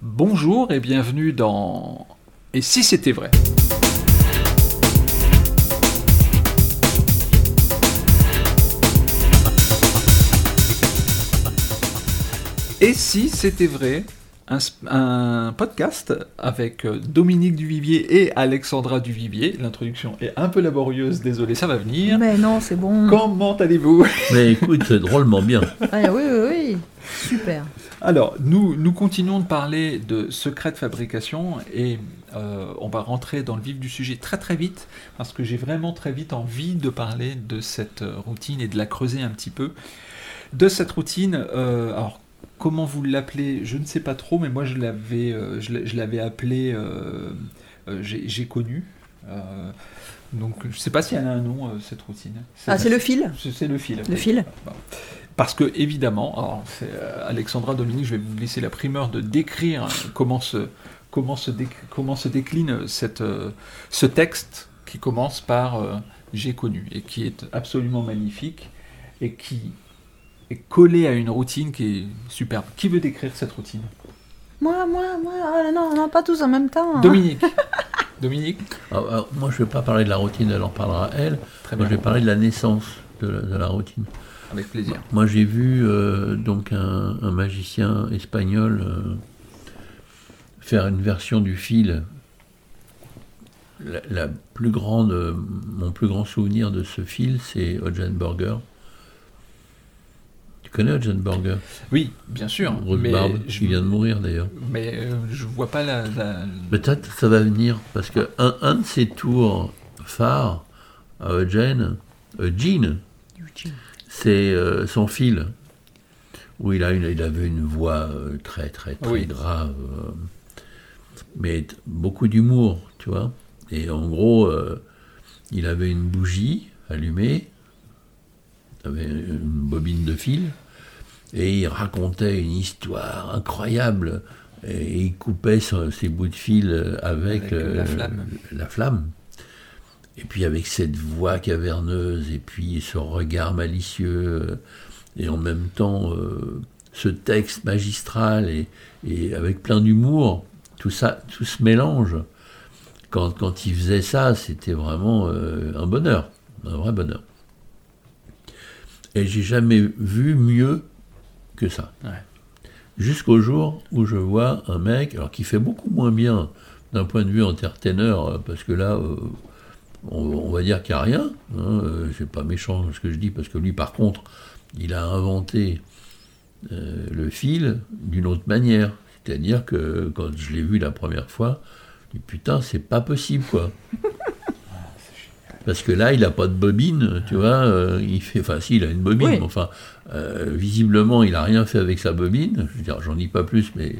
Bonjour et bienvenue dans Et si c'était vrai? Et si c'était vrai? Un, un podcast avec euh, Dominique Duvivier et Alexandra Duvivier. L'introduction est un peu laborieuse, désolé, ça va venir. Mais non, c'est bon. Comment allez-vous? Mais écoute, c'est drôlement bien. Ah, oui, oui, oui. Super. Alors, nous, nous continuons de parler de secrets de fabrication et euh, on va rentrer dans le vif du sujet très très vite parce que j'ai vraiment très vite envie de parler de cette euh, routine et de la creuser un petit peu. De cette routine, euh, alors comment vous l'appelez, je ne sais pas trop, mais moi je l'avais, euh, je l'avais appelé, euh, j'ai connu. Donc je ne sais pas s'il y en a un nom, cette routine. Ah, c'est le fil C'est c'est le fil. Le fil Bon. Parce que, évidemment, alors, euh, Alexandra, Dominique, je vais vous laisser la primeur de décrire comment se, comment se, déc- comment se décline cette, euh, ce texte qui commence par euh, J'ai connu et qui est absolument magnifique et qui est collé à une routine qui est superbe. Qui veut décrire cette routine? Moi, moi, moi. Ah, non, non, pas tous en même temps. Dominique Dominique? Alors, alors, moi, je ne vais pas parler de la routine, elle en parlera elle. Très Moi, bien. je vais parler de la naissance de la, de la routine. Avec plaisir. Moi, j'ai vu euh, donc un, un magicien espagnol euh, faire une version du fil. La, la plus grande, euh, mon plus grand souvenir de ce fil, c'est Burger. Tu connais Burger Oui, bien sûr. Grosse mais barbe, je, qui vient de mourir d'ailleurs. mais euh, je vois pas la. la- Peut-être ça va venir, parce que un, un de ses tours phares à Eugene, Eugene, c'est euh, son fil, où il, a une, il avait une voix euh, très très très Oui. grave, euh, mais beaucoup d'humour, tu vois. Et en gros, il avait une bougie allumée, il avait une bobine de fil, et il racontait une histoire incroyable. Et il coupait ses bouts de fil avec, Avec, la flamme. la flamme. Et puis avec cette voix caverneuse, et puis ce regard malicieux, euh, et en même temps euh, ce texte magistral, et, et avec plein d'humour, tout ça, tout se mélange. Quand, quand il faisait ça, c'était vraiment euh, un bonheur, un vrai bonheur. Et j'ai jamais vu mieux que ça. Ouais. Jusqu'au jour où je vois un mec, alors qui fait beaucoup moins bien d'un point de vue entertainer, parce que là, euh, on, on va dire qu'il n'y a rien. Hein, euh, c'est pas méchant ce que je dis, parce que lui, par contre, il a inventé euh, le fil d'une autre manière. C'est-à-dire que quand je l'ai vu la première fois, je dis putain, c'est pas possible quoi. Parce que là, il n'a pas de bobine, tu vois. euh, il fait, enfin, si, il a une bobine, Oui. mais enfin, euh, visiblement, il n'a rien fait avec sa bobine. Je veux dire, j'en dis pas plus, mais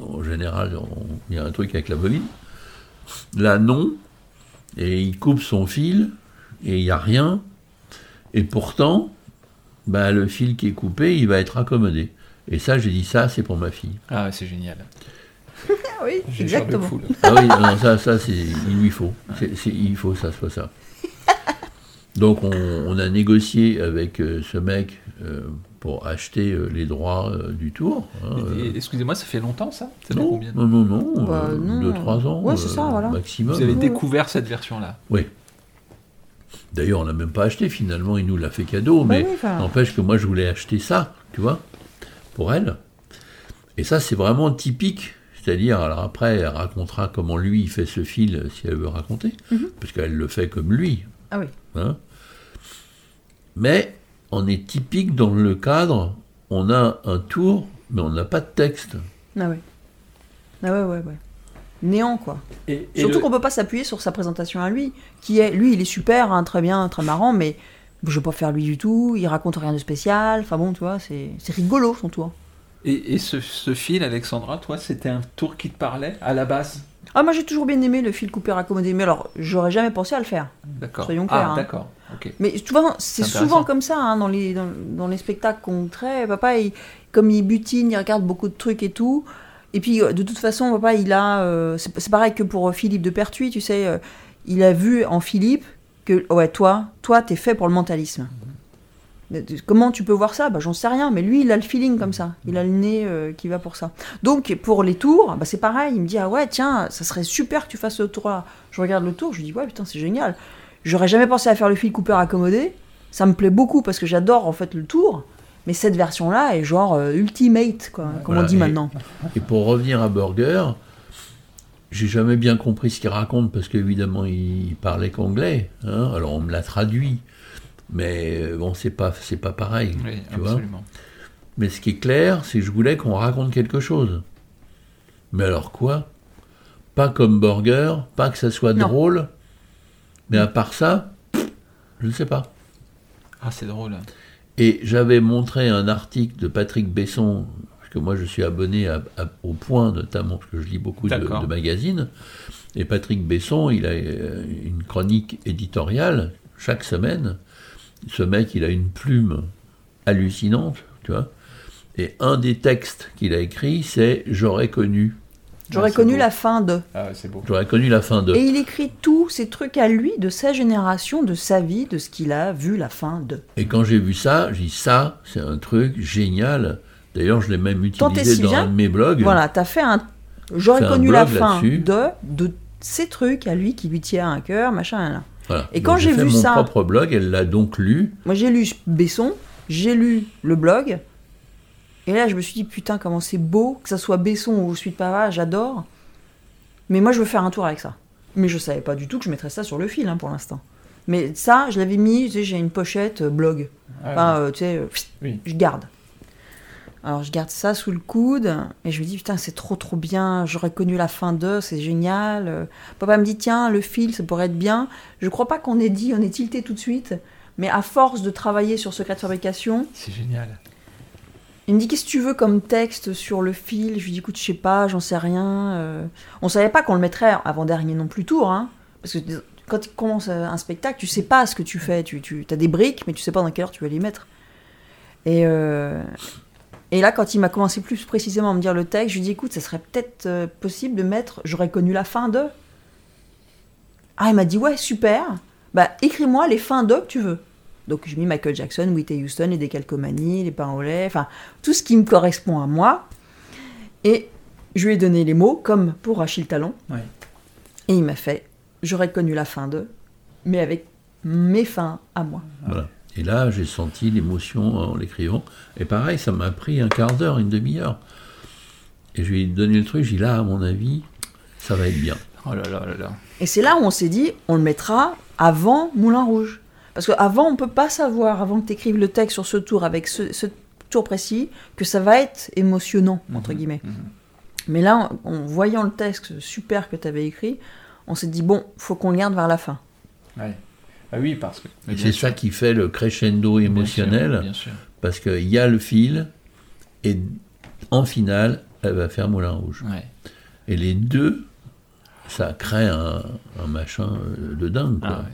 en général, il y a un truc avec la bobine. Là, non. Et il coupe son fil, et il n'y a rien. Et pourtant, bah, le fil qui est coupé, il va être accommodé. Et ça, j'ai dit, ça, c'est pour ma fille. Ah, c'est génial. Oui, exactement. Ah oui, non, ça, ça c'est, il lui faut. C'est, c'est- il faut ça, soit ça. Donc on, on a négocié avec euh, ce mec euh, pour acheter euh, les droits euh, du tour. hein, euh, Excusez-moi, ça fait longtemps ça? Non, combien non, non, non, Bah, euh, non. deux, trois ans Ouais, c'est ça, voilà. maximum. Vous avez Ouais. découvert cette version-là? Oui. D'ailleurs, on l'a même pas acheté finalement, il nous l'a fait cadeau, Bah mais oui, n'empêche que moi je voulais acheter ça, tu vois, pour elle. Et ça, c'est vraiment typique. C'est-à-dire, alors après, elle racontera comment lui il fait ce fil si elle veut raconter, Mhm. parce qu'elle le fait comme lui. Ah oui. hein. Mais on est typique dans le cadre, on a un tour, mais on n'a pas de texte. Ah ouais. Ah ouais, ouais, ouais. Néant, quoi. Et, et Surtout le- qu'on peut pas s'appuyer sur sa présentation à lui, qui est, lui, il est super, hein, très bien, très marrant, mais je veux pas faire lui du tout, il raconte rien de spécial, enfin bon, tu vois, c'est c'est rigolo son tour. et, et ce, ce fil, Alexandra, toi, c'était un tour qui te parlait à la base? Ah, moi j'ai toujours bien aimé le fil coupé raccommodé, mais alors, j'aurais jamais pensé à le faire. D'accord. Soyons clairs, Ah, hein. d'accord. Mais tu vois, c'est souvent comme ça hein, dans, les, dans, dans les spectacles qu'on crée. Papa, il- comme il butine, il regarde beaucoup de trucs et tout. Et puis, euh, de toute façon, papa, il a. euh, c'est pareil que pour euh, Philippe de Pertuis, tu sais. euh, il a vu en Philippe que, ouais, toi, toi, t'es fait pour le mentalisme. Comment tu peux voir ça? Bah, J'en sais rien, mais lui, il a le feeling comme ça. Il a le nez euh, qui va pour ça. Donc, pour les tours, bah, c'est pareil. Il me dit Ah ouais, tiens, ça serait super que tu fasses ce tour-là. Je regarde le tour, je lui dis Ouais, putain, c'est génial. J'aurais jamais pensé à faire le fil Cooper accommodé. Ça me plaît beaucoup parce que j'adore en fait le tour. Mais cette version-là est genre euh, ultimate, quoi, comme on dit maintenant. Et pour revenir à Burger, j'ai jamais bien compris ce qu'il raconte parce qu'évidemment il parlait qu'anglais. Hein. alors on me l'a traduit. Mais euh, bon, c'est pas, c'est pas pareil. tu Vois Mais ce qui est clair, c'est que je voulais qu'on raconte quelque chose. Mais alors quoi? Pas comme Burger, pas que ça soit drôle. Mais à part ça, je ne sais pas. Ah, c'est drôle. Et j'avais montré un article de Patrick Besson, parce que moi je suis abonné au Point notamment, parce que je lis beaucoup de, de, magazines. Et Patrick Besson, il a euh, une chronique éditoriale chaque semaine ce mec, il a une plume hallucinante, tu vois. Et un des textes qu'il a écrit, c'est J'aurais connu. J'aurais ah, connu la fin de. Ah, c'est beau. J'aurais connu la fin de. Et il écrit tous ces trucs à lui, de sa génération, de sa vie, de ce qu'il a vu la fin de. Et quand j'ai vu ça, j'ai dit ça, c'est un truc génial. D'ailleurs, je l'ai même utilisé dans un de mes blogs. Voilà, tu as fait un. J'aurais connu la fin de, de ces trucs à lui qui lui tient à cœur, machin. Là. Et quand j'ai vu mon ça, propre blog, elle l'a donc lu. Moi, j'ai lu Besson, j'ai lu le blog, et là, je me suis dit putain, comment c'est beau que ça soit Besson ou Suite Pava, j'adore. Mais moi, je veux faire un tour avec ça. Mais je savais pas du tout que je mettrais ça sur le fil hein, pour l'instant. Mais ça, je l'avais mis, tu sais, j'ai une pochette euh, blog. Ah enfin, euh, tu sais, euh, je garde. Alors je garde ça sous le coude et je me dis putain c'est trop trop bien, j'aurais connu la fin de, c'est génial. Papa me dit tiens le fil ça pourrait être bien. Je crois pas qu'on ait dit, on est tilté tout de suite, mais à force de travailler sur secret de fabrication. C'est génial. Il me dit qu'est-ce que tu veux comme texte sur le fil? Je lui dis écoute je sais pas, j'en sais rien. Euh. On savait pas qu'on le mettrait avant dernier non plus tour, hein, parce que quand tu commences un spectacle tu sais pas ce que tu fais, tu, tu as des briques mais tu sais pas dans quelle heure tu vas les mettre. Et, euh, et là, quand il m'a commencé plus précisément à me dire le texte, je lui ai dit écoute, ça serait peut-être euh, possible de mettre j'aurais connu la fin de. Ah, il m'a dit ouais, super. Bah, écris-moi les fins de que tu veux. Donc, j'ai mis Michael Jackson, Whitney Houston, les décalcomanies, les pains au lait, enfin, tout ce qui me correspond à moi. Et je lui ai donné les mots, comme pour Achille Talon. Et il m'a fait j'aurais connu la fin de, mais avec mes fins à moi. Voilà. Et là, j'ai senti l'émotion en l'écrivant. Et pareil, ça m'a pris un quart d'heure, une demi-heure. Et je lui ai donné le truc, j'ai dit là, à mon avis, ça va être bien. Oh là là là là. Et c'est là où on s'est dit, on le mettra avant Moulin Rouge. Parce qu'avant, on ne peut pas savoir, avant que tu écrives le texte sur ce tour, avec ce, tour précis, que ça va être émotionnant, entre mhm. guillemets. Mhm. Mais là, en, voyant le texte super que tu avais écrit, on s'est dit, bon, faut qu'on le garde vers la fin. Ouais. Ah oui, parce que. C'est ça qui fait le crescendo émotionnel. Bien sûr, Parce qu'il y a le fil, et en finale, elle va faire Moulin Rouge. Et les deux, ça crée un, machin de dingue. Ah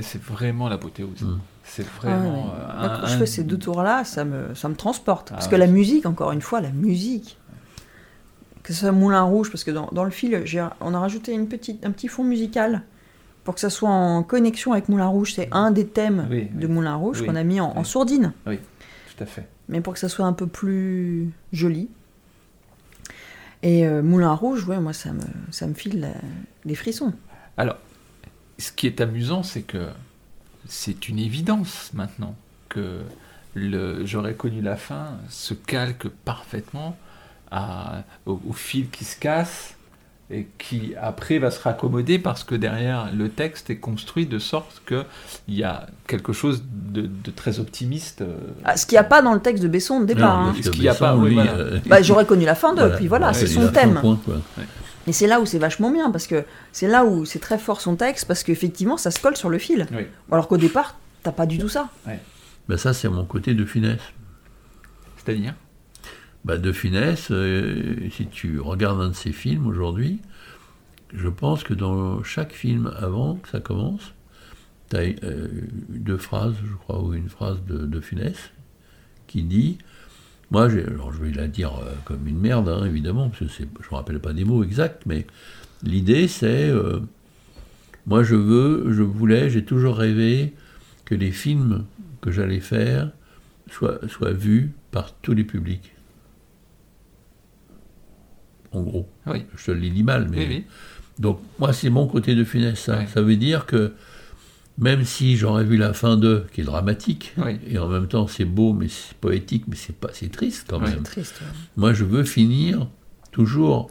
c'est vraiment la beauté aussi. Mm. C'est vraiment. Ah Quand je fais ces deux tours-là, ça me, ça me transporte. parce que la musique, encore une fois, la musique. Que ce soit Moulin Rouge, parce que dans, dans le fil, on a rajouté une petite, un petit fond musical pour que ça soit en connexion avec Moulin Rouge. C'est un des thèmes de Moulin Rouge qu'on a mis en, sourdine. Oui, tout à fait. Mais pour que ça soit un peu plus joli. Et euh, Moulin Rouge, ouais, moi, ça me, ça me file les frissons. Alors, ce qui est amusant, c'est que c'est une évidence maintenant que le J'aurais connu la fin se calque parfaitement à, au fil qui se casse et qui après va se raccommoder parce que derrière le texte est construit de sorte qu'il y a quelque chose de, très optimiste. Euh, ah, ce qu'il n'y a pas dans le texte de Besson au départ. Hein. Ce qu'il n'y a pas, oui, euh, bah, J'aurais connu la fin de, puis voilà, c'est son thème. Et c'est là où c'est vachement bien, parce que c'est là où c'est très fort son texte, parce qu'effectivement, ça se colle sur le fil. Alors qu'au départ, t'as pas du tout ça. Ben ça, c'est mon côté de finesse. C'est-à-dire? Bah, de finesse. Euh, si tu regardes un de ses films aujourd'hui, je pense que dans chaque film avant que ça commence, tu as euh, deux phrases, je crois, ou une phrase de, finesse qui dit moi, je vais la dire euh, comme une merde, hein, évidemment, parce que je ne me rappelle pas des mots exacts, mais l'idée c'est moi je veux, je voulais, j'ai toujours rêvé que les films que j'allais faire soit, soit vu par tous les publics. En gros. Oui. Je te le dis mal, mais. Oui, oui. Donc, moi, c'est mon côté de Funès. Ça, Ouais. ça veut dire que même si j'aurais vu la fin d'eux, qui est dramatique, Oui. et en même temps c'est beau, mais c'est poétique, mais c'est pas, c'est triste quand même. Triste. ouais. Moi, je veux finir toujours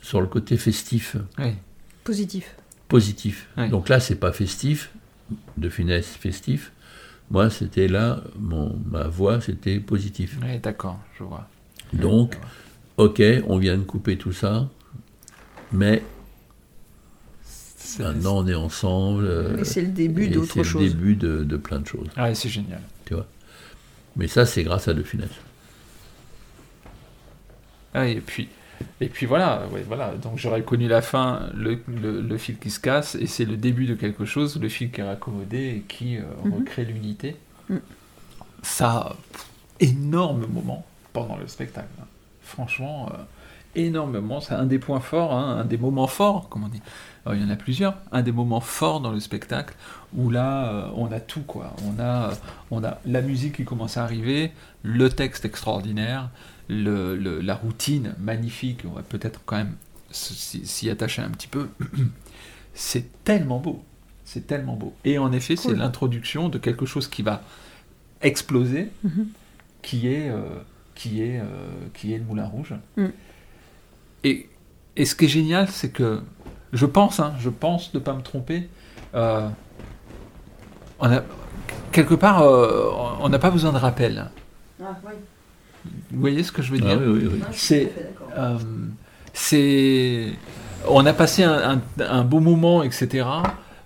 sur le côté festif, Oui. Positif. positif. Oui. Donc là, c'est pas festif, de Funès festif. Moi, c'était là, mon, ma voix, c'était positif. Oui, d'accord, je vois. Donc, ok, on vient de couper tout ça, mais C'est- maintenant on est ensemble. euh, Et c'est le début d'autre C'est chose. le début de, de plein de choses, Ah, c'est génial. tu vois. Mais ça, c'est grâce à De Funès. Ah, et puis, et puis voilà, ouais, voilà. Donc j'aurais connu la fin, le, le, le fil qui se casse, et c'est le début de quelque chose, le fil qui est raccommodé et qui euh, Mhm. recrée l'unité. Mhm. Ça, pff, énorme moment pendant le spectacle. hein. Franchement, euh, énormément. C'est un des points forts, hein, un des moments forts, comme on dit. Alors, il y en a plusieurs. Un des moments forts dans le spectacle où là, euh, on a tout quoi. On a, on a la musique qui commence à arriver, le texte extraordinaire, le, le- la routine magnifique. On va peut-être quand même s'y attacher un petit peu. C'est tellement beau. C'est tellement beau. Et en effet, c'est Cool. l'introduction de quelque chose qui va exploser, Mhm. qui est, euh, qui est, euh, qui est le Moulin Rouge. Mm. Et, et ce qui est génial, c'est que je pense, hein, je pense ne pas me tromper. euh, on a quelque part, euh, on n'a pas besoin de rappel. Vous voyez ce que je veux Ah dire oui, oui, oui. C'est, euh, c'est, on a passé un, un- un beau moment, etc.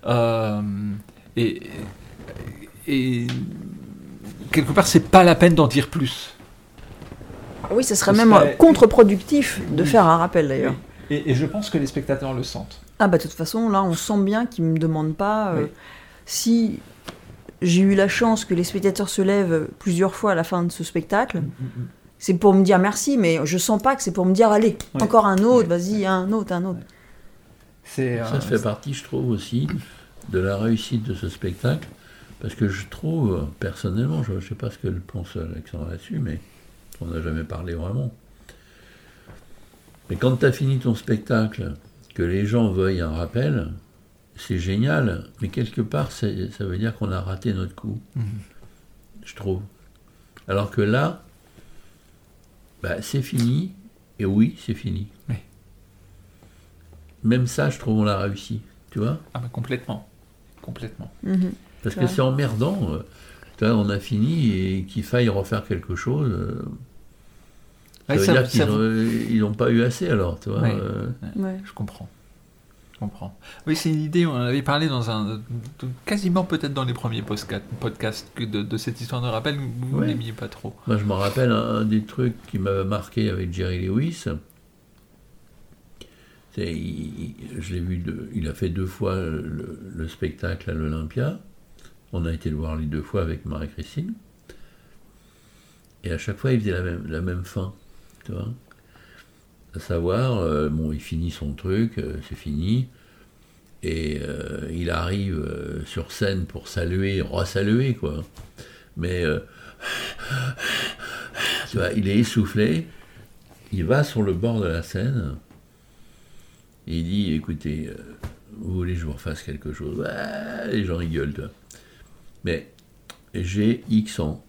euh, et, et quelque part, c'est pas la peine d'en dire plus. Oui, ce serait Ce même serait- contre-productif de Oui. faire un rappel d'ailleurs. Et, et je pense que les spectateurs le sentent. Ah bah de toute façon, là, on sent bien qu'ils me demandent pas euh, Oui. si j'ai eu la chance que les spectateurs se lèvent plusieurs fois à la fin de ce spectacle. C'est pour me dire merci, mais je sens pas que c'est pour me dire allez, Ouais. encore un autre, Ouais. vas-y, un autre, un autre. C'est, Ça euh, fait partie, je trouve aussi, de la réussite de ce spectacle, parce que je trouve, euh, personnellement, je ne sais pas ce que le pense Alexandre là-dessus, mais on n'a jamais parlé vraiment. Mais quand tu as fini ton spectacle, que les gens veuillent un rappel, c'est génial, mais quelque part, ça veut dire qu'on a raté notre coup, Mhm. je trouve. Alors que là, bah, c'est fini, et oui, c'est fini. Oui. Même ça, je trouve, on l'a réussi, tu vois? Ah bah complètement, complètement. Mhm. Parce que c'est emmerdant. euh, tu vois, on a fini et qu'il faille refaire quelque chose. euh, ça Ouais, veut ça- dire qu'ils n'ont ils n'ont pas eu assez alors, tu vois. Ouais. euh, Ouais. Je comprends. Je comprends. Oui, c'est une idée, on en avait parlé dans un. quasiment peut-être dans les premiers podcasts que de, de cette histoire de rappel, vous Ouais. n'aimiez pas trop. Moi, je me rappelle un, un des trucs qui m'avait marqué avec Jerry Lewis. C'est, il- il- je l'ai vu, deux- il a fait deux fois le, le spectacle à l'Olympia. On a été le voir les deux fois avec Marie-Christine. Et à chaque fois, il faisait la même, la même fin. À savoir, euh, bon, il finit son truc, euh, c'est fini. Et euh, il arrive sur scène pour saluer, re-saluer, quoi. Mais tu vois, il est essoufflé, il va sur le bord de la scène, et il dit, écoutez, vous voulez que je vous refasse quelque chose? Ouais, Les gens rigolent. Mais j'ai X ans,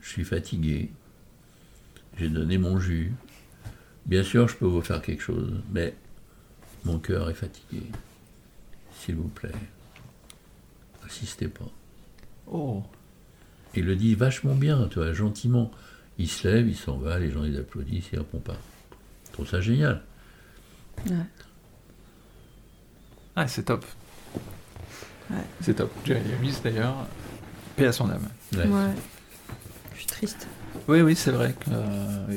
je suis fatigué, j'ai donné mon jus, bien sûr je peux vous faire quelque chose, mais mon cœur est fatigué. S'il vous plaît, insistez pas. Oh, Il le dit vachement bien, tu vois, gentiment. Il se lève, il s'en va, les gens ils applaudissent, il répond pas. Je trouve ça génial. ah, c'est top. Ouais. C'est top. Jerry Lewis d'ailleurs, paix à son âme. Ouais. Ouais. Je suis triste. Oui, oui, c'est vrai qu'il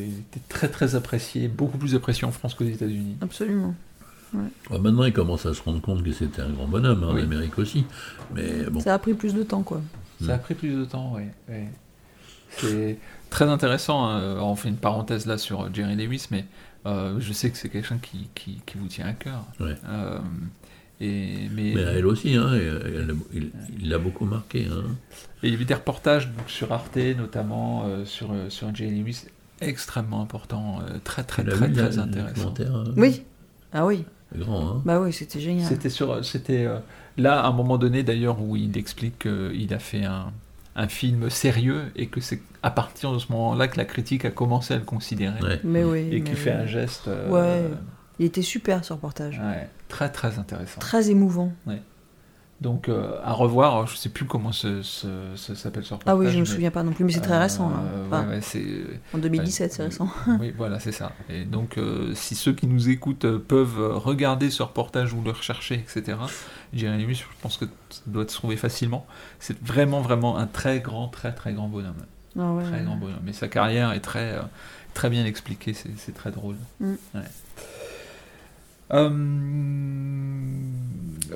était très très apprécié, beaucoup plus apprécié en France qu'aux États-Unis. Absolument. Ouais, maintenant, il commence à se rendre compte que c'était un grand bonhomme, hein, Oui. en Amérique aussi. Mais bon, Ça a pris plus de temps, quoi. Ça a pris plus de temps, oui. oui. C'est très intéressant. hein. Alors, on fait une parenthèse là sur Jerry Lewis, mais euh, je sais que c'est quelqu'un qui, qui, qui vous tient à cœur. Ouais. Euh, Et, mais, Mais elle aussi, hein, elle- elle- il l'a beaucoup marqué. Hein. et il y avait des reportages donc, sur Arte, notamment euh, sur, euh, sur Lewis, extrêmement important, euh, très très très très intéressant. hein Oui. Ah oui. Grand, hein Bah oui, c'était génial. C'était sur, c'était euh, là à un moment donné d'ailleurs où il explique qu'il a fait un, un film sérieux et que c'est à partir de ce moment-là que la critique a commencé à le considérer Ouais. Mais oui. et mais qui fait oui. un geste euh, Ouais. Il était super ce reportage. ouais, très très intéressant. Très émouvant. Donc euh, à revoir, je sais plus comment ce, ce- ce s'appelle ce reportage. Ah oui, je me mais, souviens pas non plus, mais c'est très euh, récent. hein. Enfin, ouais, En 2017, c'est récent. Oui, voilà, c'est ça. Et donc, euh, si ceux qui nous écoutent peuvent regarder ce reportage ou le rechercher, etc., Jérémy, je pense que ça doit se trouver facilement. C'est vraiment, vraiment un très grand, très, très grand bonhomme. Ah ouais, Très grand bonhomme. Mais sa carrière est très, très bien expliquée, c'est c'est très drôle. Mm. Euh,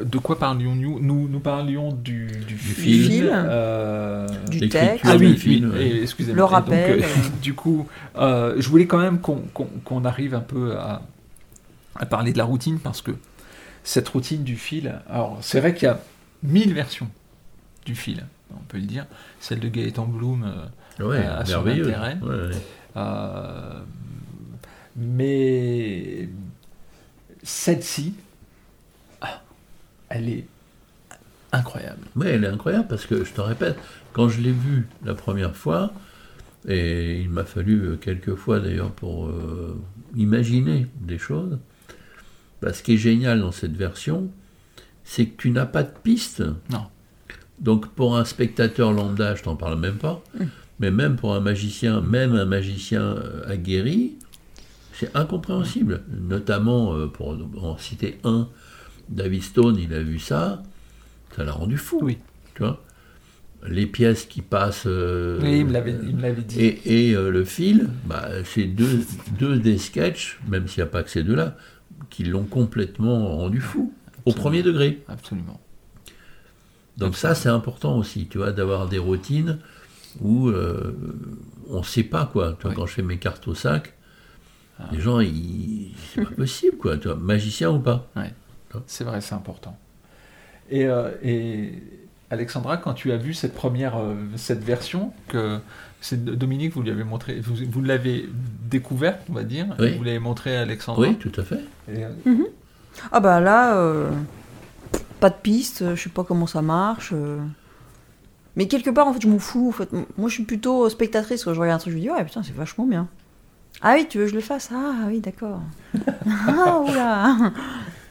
de quoi parlions-nous nous, nous parlions du, du, film. film. euh, Du texte. ah oui, du film, oui, excusez-moi. Le donc, rappel, euh, euh. du coup, euh, je voulais quand même qu'on arrive un peu à, à parler de la routine parce que cette routine du fil, alors c'est vrai qu'il y a mille versions du fil, on peut le dire. Celle de Gaëtan Bloom, euh, Ouais, à son intérêt. Ouais, ouais. euh, mais celle-ci, ah, elle est incroyable. Ouais, elle est incroyable parce que je te répète, quand je l'ai vue la première fois, et il m'a fallu euh, quelques fois d'ailleurs pour euh, imaginer des choses, bah, ce qui est génial dans cette version, c'est que tu n'as pas de piste. Non. Donc pour un spectateur lambda, je t'en parle même pas, mais même pour un magicien, même un magicien euh, aguerri, c'est incompréhensible. Notamment, euh, pour en citer un, David Stone, il a vu ça, ça l'a rendu fou. Oui. Tu vois? Les pièces qui passent. euh, Oui, il me l'avait dit. et, et, euh, le fil, bah, c'est deux, deux des sketchs, même s'il n'y a pas que ces deux-là, qui l'ont complètement rendu fou, au premier degré. Absolument. Donc ça, c'est important aussi, tu vois, d'avoir des routines où euh, on ne sait pas, quoi. Tu vois, Oui. Quand je fais mes cartes au sac. Les gens, ils... c'est pas possible, quoi. Tu vois, magicien ou pas C'est vrai, c'est important. Et, euh, et Alexandra, quand tu as vu cette première, euh, cette version, que c'est Dominique, vous lui avez montré, vous, vous l'avez découverte, on va dire, Oui. et vous l'avez montré à Alexandra. Oui, tout à fait. Et, euh, Ah bah là, euh, pas de piste, je sais pas comment ça marche. euh. Mais quelque part, en fait, je m'en fous. En fait. Moi, je suis plutôt spectatrice. Quand je regarde un truc, je me dis, ouais, putain, c'est vachement bien. Ah oui, tu veux que je le fasse Ah oui, d'accord. ah, oula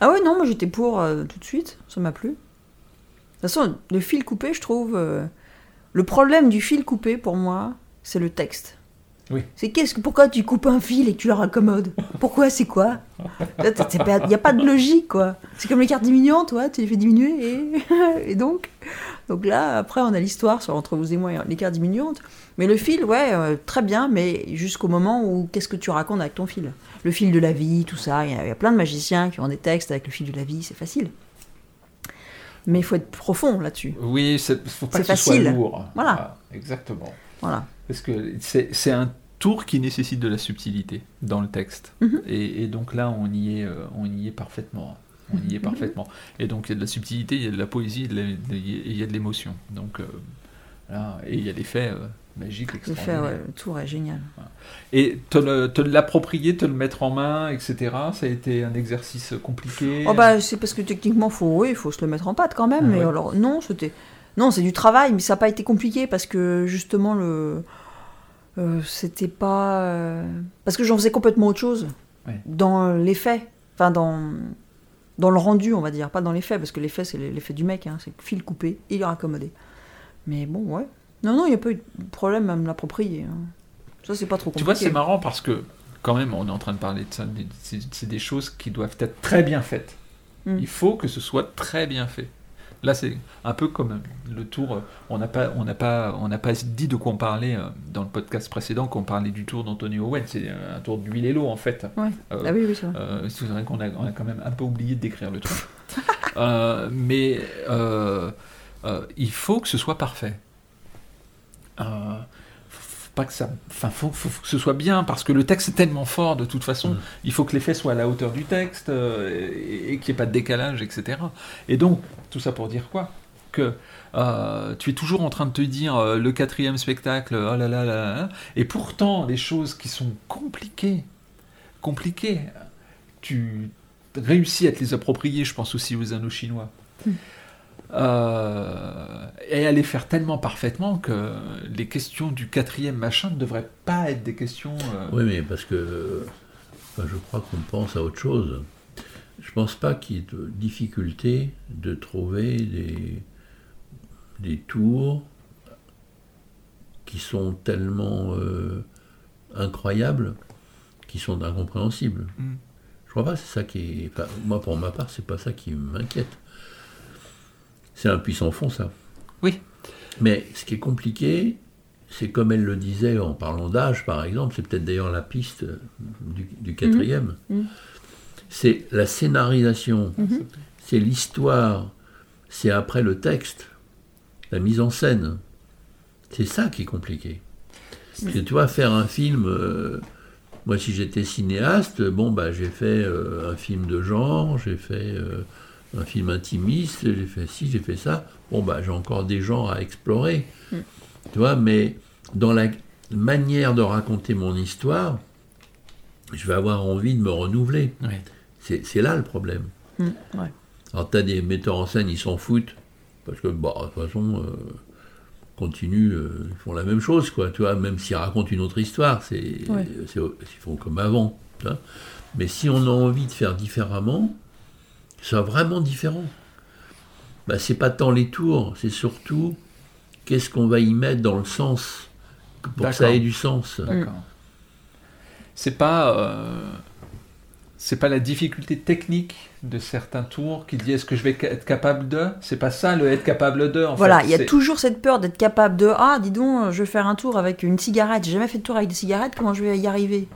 Ah oui, non, moi j'étais pour euh, tout de suite, ça m'a plu. De toute façon, le fil coupé, je trouve. euh, le problème du fil coupé, pour moi, c'est le texte. Oui. C'est qu'est-ce que pourquoi tu coupes un fil et que tu le raccommodes? Pourquoi C'est quoi? Il n'y a pas de logique, quoi. C'est comme les cartes diminuantes, toi, tu les fais diminuer et, et donc. Donc là, après, on a l'histoire sur entre vous et moi, les cartes diminuantes. Mais le fil, ouais, euh, très bien, mais jusqu'au moment où qu'est-ce que tu racontes avec ton fil? Le fil de la vie, tout ça. Il y, a- il y a plein de magiciens qui ont des textes avec le fil de la vie, c'est facile. Mais il faut être profond là-dessus. oui, il faut pas que ce soit facile. lourd. Voilà. exactement. Voilà. Parce que c'est un tour qui nécessite de la subtilité dans le texte. Mhm. et, et donc là, on y est, euh, on y est parfaitement. On y est parfaitement. Et donc il y a de la subtilité, il y a de la poésie, il y a de la- de- et il y a de l'émotion. Donc euh, là, et il y a l'effet euh, magique Le, faire, extraordinaire. ouais, le tour est génial. Et te l'approprier, te le mettre en main, etc. Ça a été un exercice compliqué? Oh bah c'est parce que techniquement faut oui, il faut se le mettre en pâte quand même Ah mais alors non, c'était non, c'est du travail mais ça n'a pas été compliqué parce que justement le euh, c'était pas euh, parce que j'en faisais complètement autre chose Ouais. dans l'effet, enfin dans dans le rendu, on va dire, pas dans l'effet parce que l'effet c'est l'effet du mec hein, c'est le fil coupé et il est raccommodé. Mais bon, ouais. Non non, il n'y a pas eu de problème à me l'approprier. hein. Ça c'est pas trop Tu compliqué. vois, c'est marrant parce que, quand même, on est en train de parler de ça. C'est c'est des choses qui doivent être très bien faites. Mm. Il faut que ce soit très bien fait. Là, c'est un peu comme le tour. euh, On n'a pas, on n'a pas, on n'a pas dit de quoi on parlait euh, dans le podcast précédent, qu'on parlait du tour d'Antonio Owen. C'est un tour d'huile et l'eau, en fait. Ouais. Euh, Ah oui oui, c'est vrai. euh, c'est vrai qu'on a, on a quand même un peu oublié de décrire le truc. Euh, mais il faut que ce soit parfait. Pas que ça. Enfin, faut, faut, que ce soit bien, parce que le texte est tellement fort de toute façon, mm. il faut que l'effet soit à la hauteur du texte euh, et, qu'il n'y ait pas de décalage, etc. Et donc, tout ça pour dire quoi? Que euh, tu es toujours en train de te dire euh, le quatrième spectacle, oh là là là, et pourtant, les choses qui sont compliquées, compliquées, tu réussis à te les approprier, je pense aussi aux anneaux chinois. Euh, et les faire tellement parfaitement que les questions du quatrième machin ne devraient pas être des questions. Euh, oui, mais parce que je crois qu'on pense à autre chose. Je pense pas qu'il y ait de difficulté de trouver des, des tours qui sont tellement euh, incroyables, qui sont incompréhensibles. Mm. Je crois pas c'est ça qui est. moi, pour ma part, c'est pas ça qui m'inquiète. C'est un puissant fond, ça. Oui. Mais ce qui est compliqué, c'est comme elle le disait en parlant d'âge, par exemple, c'est peut-être d'ailleurs la piste du, quatrième, mmh. Mmh. c'est la scénarisation, mmh. c'est l'histoire, c'est après le texte, la mise en scène. C'est ça qui est compliqué. tu vois, faire un film, euh, moi si j'étais cinéaste, bon, bah, j'ai fait euh, un film de genre, j'ai fait... Euh, un film intimiste, j'ai fait ci, j'ai fait ça. Bon, bah, j'ai encore des genres à explorer. Mm. Tu vois, mais dans la manière de raconter mon histoire, je vais avoir envie de me renouveler. C'est là le problème. Mm, Alors, tu as des metteurs en scène, ils s'en foutent, parce que, bah, de toute façon, euh, continuent, euh, ils font la même chose, quoi, tu vois, même s'ils racontent une autre histoire, c'est, ils font comme avant. Mais si on a envie de faire différemment, soit vraiment différent. Bah, c'est pas tant les tours, c'est surtout qu'est-ce qu'on va y mettre dans le sens pour que ça ait du sens. D'accord. C'est pas euh, c'est pas la difficulté technique de certains tours qui dit est-ce que je vais être capable de? C'est pas ça le être capable de. En voilà, il y a toujours cette peur d'être capable de ah dis donc je vais faire un tour avec une cigarette. J'ai jamais fait de tour avec des cigarettes. Comment je vais y arriver?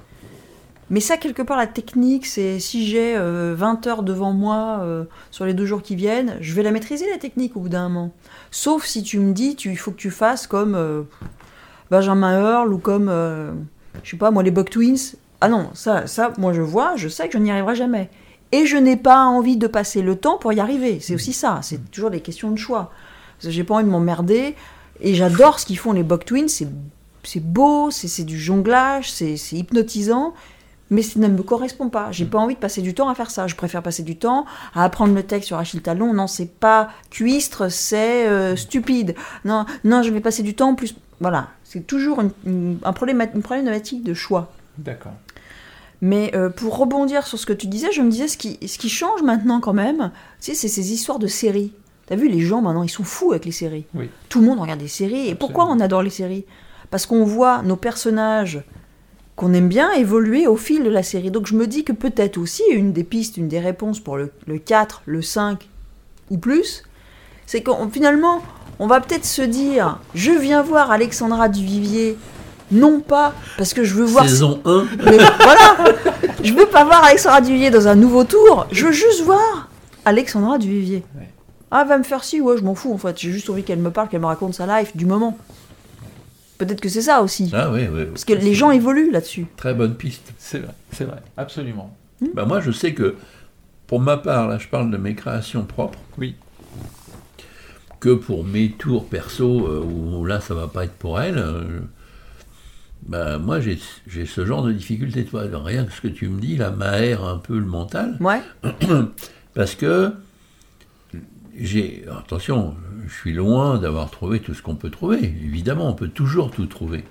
Mais ça, quelque part, la technique, c'est si j'ai 20 euh, heures devant moi euh, sur les deux jours qui viennent, je vais la maîtriser, la technique, au bout d'un moment. Sauf si tu me dis, il faut que tu fasses comme euh, Benjamin Earl ou comme, je sais pas, moi, les Buck Twins. Ah non, ça, ça, moi, je vois, je sais que je n'y arriverai jamais. Et je n'ai pas envie de passer le temps pour y arriver. C'est aussi ça, c'est toujours des questions de choix. J'ai pas envie de m'emmerder. Et j'adore ce qu'ils font, les Buck Twins. C'est beau, c'est du jonglage, c'est hypnotisant mais ça ne me correspond pas. J'ai mm. pas envie de passer du temps à faire ça. Je préfère passer du temps à apprendre le texte sur Achille Talon. Non, c'est pas cuistre, c'est euh, stupide. Non, non, je vais passer du temps plus. Voilà, c'est toujours un problème, une problématique de choix. D'accord. Mais euh, pour rebondir sur ce que tu disais, je me disais ce qui, ce qui change maintenant quand même, c'est ces histoires de séries. T'as vu, les gens maintenant, ils sont fous avec les séries. Oui. Tout le monde regarde des séries. Et pourquoi on adore les séries? Parce qu'on voit nos personnages qu'on aime bien évoluer au fil de la série. Donc je me dis que peut-être aussi une des pistes, une des réponses pour le, 4, le 5 ou plus, c'est qu'on finalement, on va peut-être se dire, je viens voir Alexandra Duvivier, non pas parce que je veux voir... Saison 1 mais voilà Je veux pas voir Alexandra Duvivier dans un nouveau tour, je veux juste voir Alexandra Duvivier. Ah, va me faire ci, ouais, je m'en fous en fait, j'ai juste envie qu'elle me parle, qu'elle me raconte sa life du moment. Peut-être que c'est ça aussi. Ah oui, oui. Parce que les gens évoluent là-dessus. Très bonne piste. C'est vrai, c'est vrai, absolument. Hmm. Bah moi, je sais que, pour ma part, là, je parle de mes créations propres. Oui. Que pour mes tours perso, euh, où là, ça va pas être pour elle. Euh, bah, moi, j'ai ce genre de difficulté. Toi, rien que ce que tu me dis, là, m'aère un peu le mental. Ouais. Parce que j'ai. Attention, je suis loin d'avoir trouvé tout ce qu'on peut trouver. Évidemment, on peut toujours tout trouver.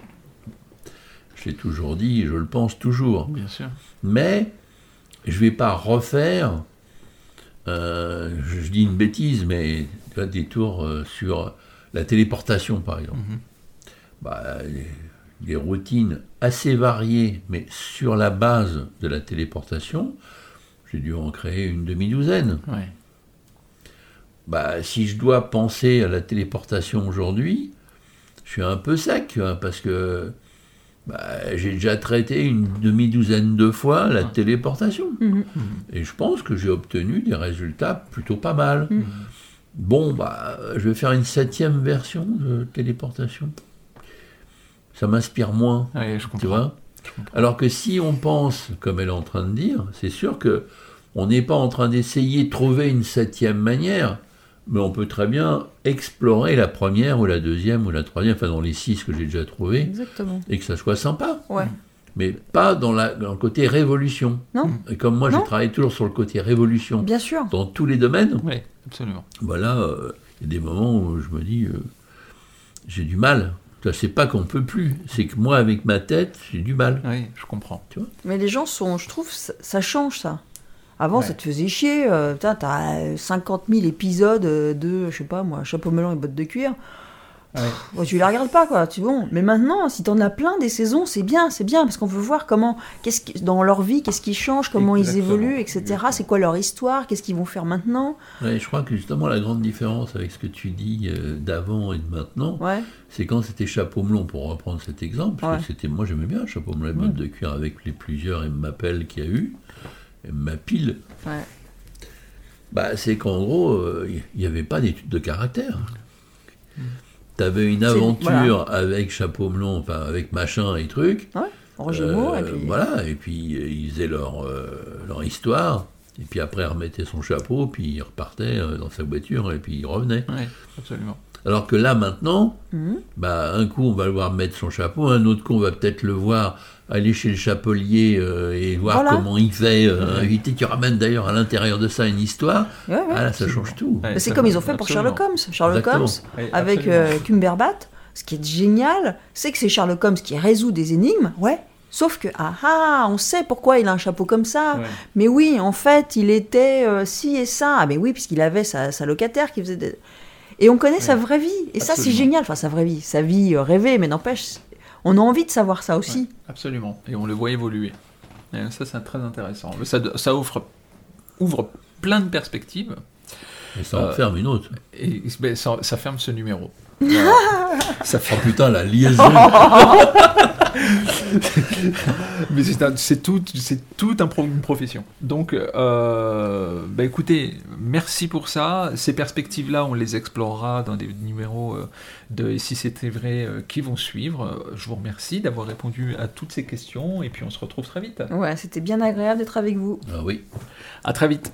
Je l'ai toujours dit, je le pense toujours. Bien sûr. Mais je ne vais pas refaire, euh, je, dis une bêtise, mais des tours euh, sur la téléportation, par exemple. Bah, des routines assez variées, mais sur la base de la téléportation, j'ai dû en créer une demi-douzaine. Ouais bah, si je dois penser à la téléportation aujourd'hui, je suis un peu sec, hein, parce que bah, j'ai déjà traité une demi-douzaine de fois la ah. téléportation. Mhm. Et je pense que j'ai obtenu des résultats plutôt pas mal. Bon, bah, je vais faire une septième version de téléportation. ça m'inspire moins. Ouais, je comprends. Tu vois Alors que si on pense, comme elle est en train de dire, c'est sûr que on n'est pas en train d'essayer de trouver une septième manière, mais on peut très bien explorer la première ou la deuxième ou la troisième, enfin dans les six que j'ai déjà trouvés, Exactement. et que ça soit sympa. Ouais. Mais pas dans, la, dans le côté révolution. Non. Et comme moi, Non. je travaille toujours sur le côté révolution Bien sûr. dans tous les domaines, Oui, absolument. voilà, euh, il y a des moments où je me dis, euh, j'ai du mal. Ça, C'est pas qu'on peut plus, c'est que moi, avec ma tête, j'ai du mal. Oui, je comprends. Mais les gens sont, je trouve, ça, ça change ça. Avant, Ouais. ça te faisait chier. euh, putain, t'as euh, 50 000 épisodes euh, de, je sais pas moi, chapeau melon et bottes de cuir. Ouais. Ouais, tu les regardes pas, quoi. Tu bon. Mais maintenant, si t'en as plein des saisons, c'est bien, c'est bien, parce qu'on veut voir comment, qu'est-ce qui, dans leur vie, qu'est-ce qui change, comment Exactement. ils évoluent, etc. Exactement. C'est quoi leur histoire, qu'est-ce qu'ils vont faire maintenant? Ouais, je crois que justement, la grande différence avec ce que tu dis euh, d'avant et de maintenant, Ouais. c'est quand c'était chapeau melon, pour reprendre cet exemple, parce que c'était, moi j'aimais bien chapeau melon et bottes de cuir avec les plusieurs m'appelle qu'il y a eu, et ma pile. Ouais. Bah, c'est qu'en gros, euh, il n'y avait pas d'étude de caractère. Tu avais une aventure avec chapeau melon, enfin avec machin et truc. Roger Euh, Moore, et puis. Voilà, et puis euh, ils faisaient leur, euh, leur histoire, et puis après ils remettaient son chapeau, puis il repartait euh, dans sa voiture, et puis il revenait. Oui, absolument. Alors que là maintenant, Mhm. bah, un coup on va le voir mettre son chapeau, un autre coup on va peut-être le voir aller chez le chapelier euh, et voir Voilà. comment il fait, euh, inviter, tu ramènes d'ailleurs à l'intérieur de ça une histoire, Ouais, ouais. ah là ça change tout. Ouais, Mais c'est comme ils ont fait pour absolument. Sherlock Holmes. Sherlock Exactement. Holmes, avec euh, Cumberbatch, ce qui est génial, c'est que c'est Sherlock Holmes qui résout des énigmes, ouais. Sauf que, ah ah, on sait pourquoi il a un chapeau comme ça. Ouais. Mais oui, en fait, il était euh, ci et ça. Ah, mais oui, puisqu'il avait sa, sa locataire qui faisait des... Et on connaît sa vraie vie. Et ça, c'est génial. Enfin, sa vraie vie, sa vie euh, rêvée, mais n'empêche, on a envie de savoir ça aussi. Ouais, absolument. Et on le voit évoluer. Et ça, c'est très intéressant. Ça, ça offre, ouvre plein de perspectives Et ça en Euh, ferme une autre. et ben, ça, ça ferme ce numéro. ça Oh putain, la liaison Mais c'est un- c'est tout, c'est tout un pro- une profession. Donc, euh, bah écoutez, merci pour ça. Ces perspectives-là, on les explorera dans des numéros euh, de Et si c'était vrai euh, qui vont suivre. Je vous remercie d'avoir répondu à toutes ces questions et puis on se retrouve très vite. Ouais, c'était bien agréable d'être avec vous. Ah oui. À très vite.